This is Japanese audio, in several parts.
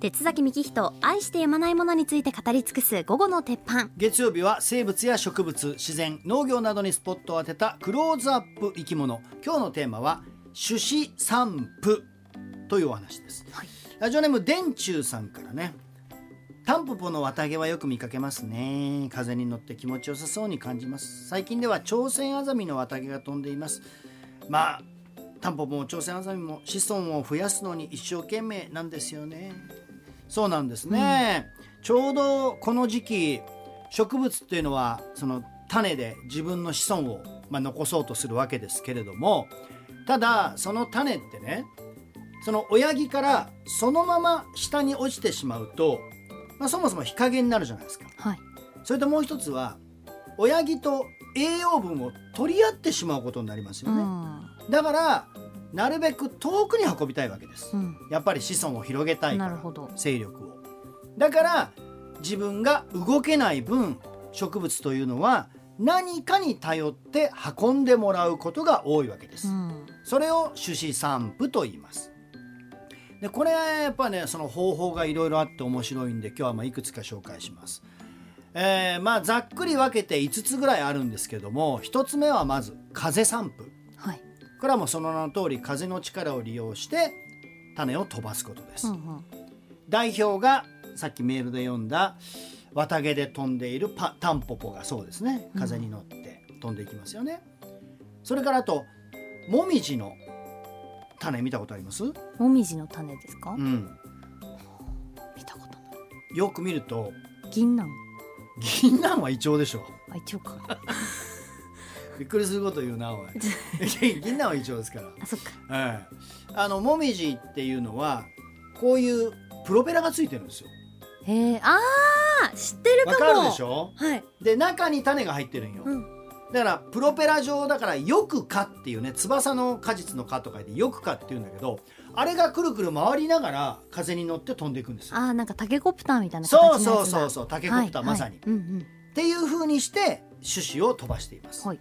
鉄崎幹人愛してやまないものについて語り尽くす午後の鉄板。月曜日は生物や植物自然農業などにスポットを当てたクローズアップ生き物。今日のテーマは種子散布。というお話です、はい。ラジオネーム電柱さんからね。タンポポの綿毛はよく見かけますね。風に乗って気持ちよさそうに感じます。最近では朝鮮アザミの綿毛が飛んでいます。まあタンポポも朝鮮アザミも子孫を増やすのに一生懸命なんですよねそうなんですね、ちょうどこの時期植物っていうのはその種で自分の子孫を、まあ、残そうとするわけですけれどもただその種ってねその親木からそのまま下に落ちてしまうと、まあ、そもそも日陰になるじゃないですか。はい。それともう一つは親木と栄養分を取り合ってしまうことになりますよね、だからなるべく遠くに運びたいわけです、うん、やっぱり子孫を広げたいからなるほど。勢力を。だから自分が動けない分植物というのは何かに頼って運んでもらうことが多いわけです、うん。それを種子散布と言います。でこれやっぱねその方法がいろいろあって面白いんで今日はまあいくつか紹介します。えーまあざっくり分けて5つぐらいあるんですけども1つ目はまず風散布。はいこれはもうその名の通り風の力を利用して種を飛ばすことです、うんうん。代表がさっきメールで読んだ綿毛で飛んでいるパタンポポがそうですね。風に乗って飛んでいきますよね、それからあとモミジの種見たことあります、もみじの種ですか、うん、見たことない。よく見ると銀杏。銀杏はイチョウでしょ。あ一応か びっくりすること言うなおい。銀杏はイチョウですから。あそっか。ええあのモミジっていうのはこういうプロペラがついてるんですよ。へえあー知ってるかも。わかるでしょ？はい、で中に種が入ってるんよ、うん、だからプロペラ状だからよくかっていうね翼の果実の果と書いてよくかっていうんだけどあれがくるくる回りながら風に乗って飛んでいくんですよ。あーなんかタケコプターみたいなそう形のやつだ。そうそうそうタケコプター、はいまさに、はい、うん。っていう風にして種子を飛ばしています、うんはい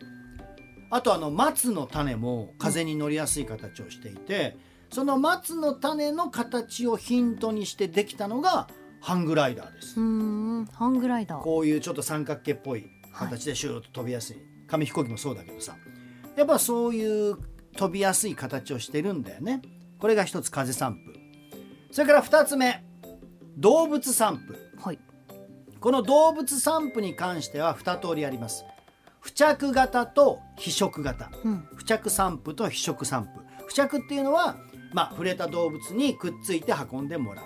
あとあの松の種も風に乗りやすい形をしていて、その松の種の形をヒントにしてできたのがハングライダーです、うーん。ハングライダー。こういうちょっと三角形っぽい形でシューッと飛びやすい、紙飛行機もそうだけどさ。やっぱそういう飛びやすい形をしてるんだよね。これが一つ風散布。それから二つ目動物散布。はい。この動物散布に関しては二通りあります付着型と非食型。うん。付着散布と非食散布。付着っていうのは、まあ、触れた動物にくっついて運んでもらう。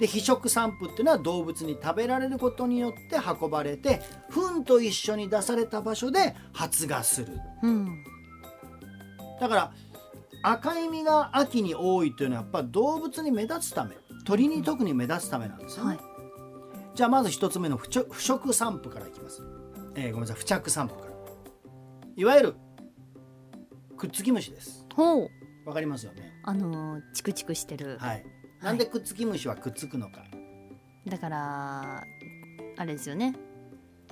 で非食散布っていうのは動物に食べられることによって運ばれて糞と一緒に出された場所で発芽する。うん。だから赤い実が秋に多いというのはやっぱ動物に目立つため。鳥に特に目立つためなんですよね、はい。じゃあまず一つ目の不着不食散布からいきます、えーごめんなさい。付着散布からいわゆるくっつき虫です。ほう。わかりますよね。あのーチクチクしてる、はい。なんでくっつき虫はくっつくのか、だからあれですよね。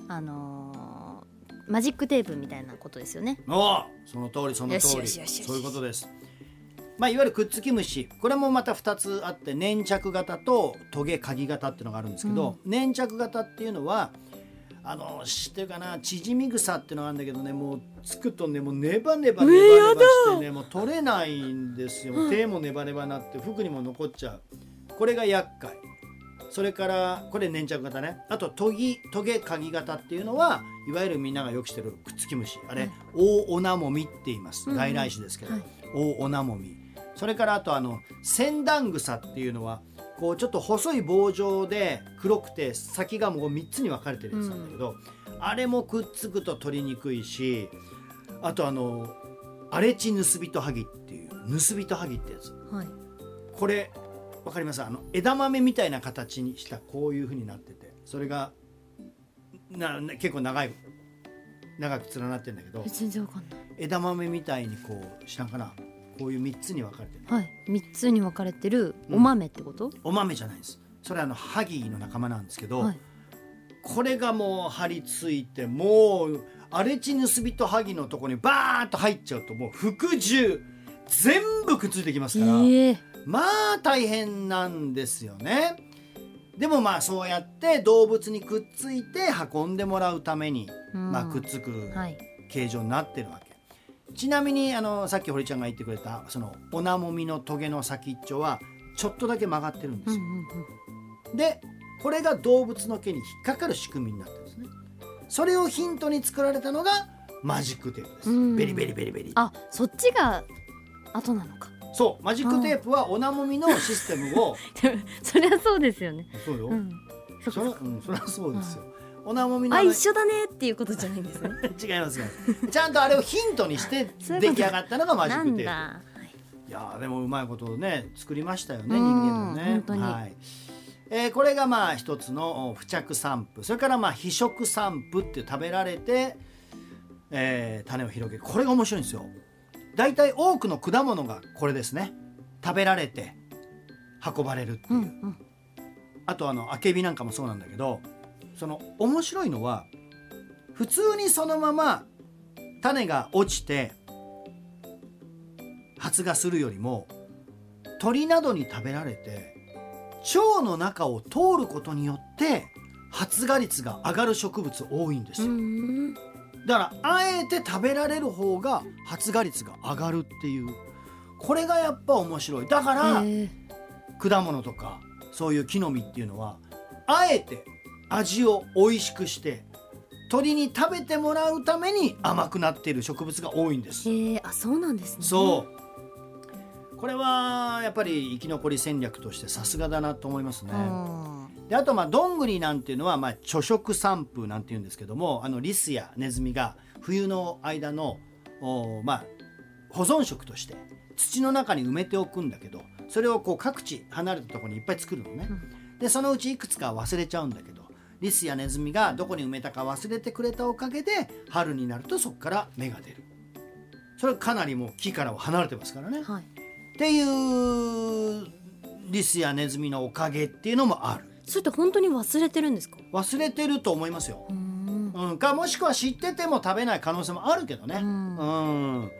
あのーマジックテープみたいなことですよね。おおその通りその通り。よしよしよしよし。そういうことです。まあいわゆるくっつき虫。これもまた2つあって粘着型とトゲ鍵型っていうのがあるんですけど、粘着型っていうのはあの知ってるかな？縮み草っていうのがあるんだけどねもうつくとねもうネバネバネバネバしてねもう取れないんですよ、手もネバネバになって服にも残っちゃう。これが厄介。それからこれ粘着型ね。あとトギトゲ鍵型っていうのはいわゆるみんながよくしてるくっつき虫。あれ、大オナモミって言います。うん。外来種ですけど、はい。大オナモミそれからあとあのセダ草っていうのはこうちょっと細い棒状で黒くて先がもう3つに分かれてるやつなんだけど、あれもくっつくと取りにくいしあとあの荒れ地ヌスビトハギっていうヌスビトハギってやつ。はい。これわかります？あの枝豆みたいな形にしたこういう風になってて。それがなな結構長い長く連なってるんだけど。枝豆みたいにこう知らんかな？こういう3つに分かれてる。はい。三つに分かれてるうん。お豆ってこと、お豆じゃないです。それはあのハギの仲間なんですけど、はい。これがもう張り付いてもう荒れ地ヌスビとハギのとこにバーッと入っちゃうともう服従全部くっついてきますから、ええ。まあ大変なんですよね。でもまあそうやって動物にくっついて運んでもらうために、うん。まあ、くっつくはい。形状になってるわけ。ちなみにあのさっき堀ちゃんが言ってくれたそのオナモミのトゲの先っちょはちょっとだけ曲がってるんですよ。でこれが動物の毛に引っかかる仕組みになってるんですね。それをヒントに作られたのがマジックテープです。うんベリベリベリベリ。あそっちが後なのかそうマジックテープはオナモミのシステムを そりゃそうですよねそうよ。うんそうんそりゃそうですよ。オナモミのああの一緒だねっていうことじゃないんですね 違います違います。ちゃんとあれをヒントにして 出来上がったのがマジックテープ。なんだいやーでもうまいことをね作りましたよねうん人間のね。本当にはい。えーこれがまあ一つのお付着散布それからまあ被食散布っていう食べられて、えー種を広げるこれが面白いんですよ。大体多くの果物がこれですね食べられて運ばれるっていうう。んうんあとあのアケビなんかもそうなんだけどその面白いのは普通にそのまま種が落ちて発芽するよりも鳥などに食べられて腸の中を通ることによって発芽率が上がる植物多いんですうよ、ん。だからあえて食べられる方が発芽率が上がるっていうこれがやっぱ面白い。だから、果物とかそういう木の実っていうのはあえて味を美味しくして鳥に食べてもらうために甘くなっている植物が多いんです。へえあそうなんですねそうこれはやっぱり生き残り戦略としてさすがだなと思いますね。うんであとまあどんぐりなんていうのはまあ貯食散布なんていうんですけどもあのリスやネズミが冬の間のおまあ保存食として土の中に埋めておくんだけどそれをこう各地離れたところにいっぱい作るのね。でそのうちいくつか忘れちゃうんだけどリスやネズミがどこに埋めたか忘れてくれたおかげで春になるとそこから芽が出る。それかなりもう木からは離れてますからね。はいっていうリスやネズミのおかげっていうのもある。それって本当に忘れてるんですか？忘れてると思いますよ。うんうん、かもしくは知ってても食べない可能性もあるけどね。ううんん。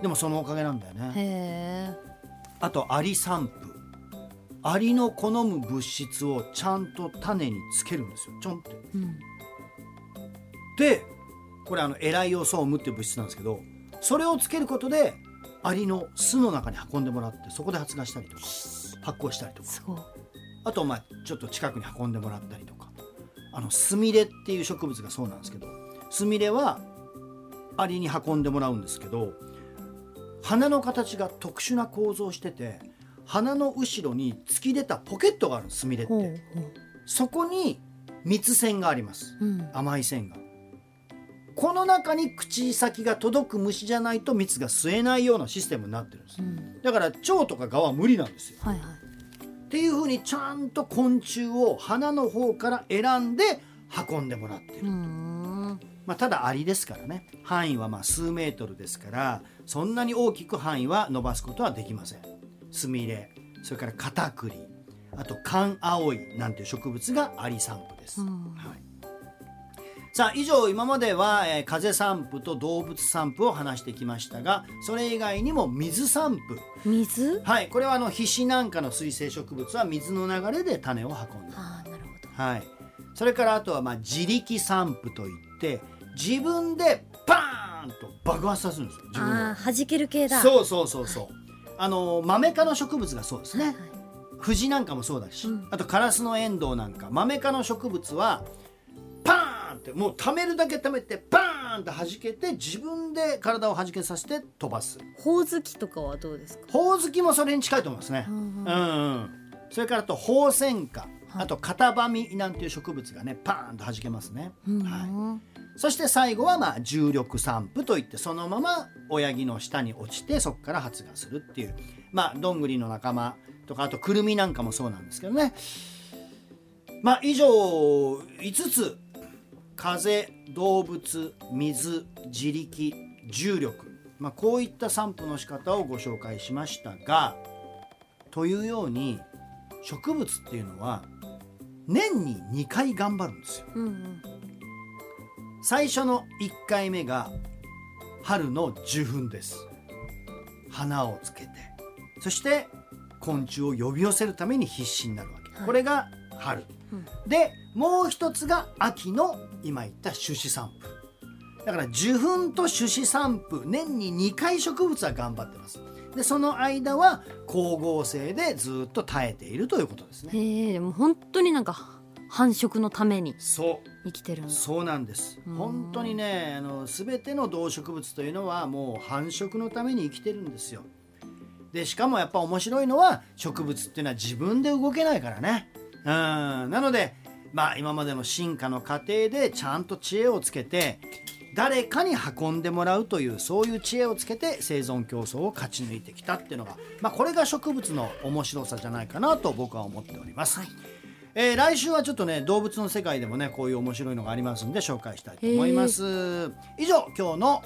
でもそのおかげなんだよね。あとアリ散布。アリの好む物質をちゃんと種につけるんですよ。ちょんって。うんで、これあのエライオソームっていう物質なんですけど、それをつけることでアリの巣の中に運んでもらってそこで発芽したりとか発酵したりとか。あとまあちょっと近くに運んでもらったりとかあのスミレっていう植物がそうなんですけどスミレはアリに運んでもらうんですけど花の形が特殊な構造をしてて花の後ろに突き出たポケットがあるのスミレって。そこに蜜腺があります。うん。甘い線が。この中に口先が届く虫じゃないと蜜が吸えないようなシステムになってるんです。うん。だから腸とか蛾は無理なんですよ。はいはい。っていうふうにちゃんと昆虫を花の方から選んで運んでもらってる、うん。まあ、ただアリですからね。範囲はまあ数メートルですからそんなに大きく範囲は伸ばすことはできませんスミレそれからカタクリあとカンアオイなんていう植物がアリ散布です、うん。はい。さあ以上今までは、えー風散布と動物散布を話してきましたがそれ以外にも水散布。水？はい、これはあの皮脂なんかの水生植物は水の流れで種を運んで、ああなるほど。はい、それからあとはまあ自力散布といって自分でパーンと爆発させるんですよ自分ああ弾ける系だ。うそうそうそうそうあのマメ科の植物がそうですね。はい藤なんかもそうだし、うん。あとカラスのエンドウなんか。マメ科の植物はパーンってもう溜めるだけ溜めてパーンって弾けて自分で体を弾けさせて飛ばす。ほおずきとかはどうですか？ほおずきもそれに近いと思いますね、うんうん。うん、それからあとホウセンカ、はい。あとカタバミなんていう植物がねパーンと弾けますね、うん。はい、そして最後はまあ重力散布といってそのまま親木の下に落ちてそこから発芽するっていう。まあどんぐりの仲間とかあとクルミなんかもそうなんですけどね。まあ以上5つ風動物水自力重力、まあ、こういった散布の仕方をご紹介しましたがというように植物っていうのは年に2回頑張るんですよ。うんうん。最初の1回目が春の受粉です。花をつけて。そして昆虫を呼び寄せるために必死になるわけ、はい。これが春、うん。でもう一つが秋の今言った種子散布。だから受粉と種子散布年に2回植物は頑張ってます。でその間は光合成でずっと耐えているということですね。へえでも本当になんか繁殖のために。そう生きてるそうなんです。うん。本当にねあの全ての動植物というのはもう繁殖のために生きてるんですよ。でしかもやっぱ面白いのは植物っていうのは自分で動けないからね。うん。なのでまあ今までの進化の過程でちゃんと知恵をつけて誰かに運んでもらうというそういう知恵をつけて生存競争を勝ち抜いてきたっていうのが、まあ、これが植物の面白さじゃないかなと僕は思っております。はいえー来週はちょっとね動物の世界でもねこういう面白いのがありますんで紹介したいと思います以上今日の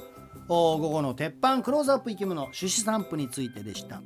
お午後の鉄板クローズアップ生き物種子散布についてでした。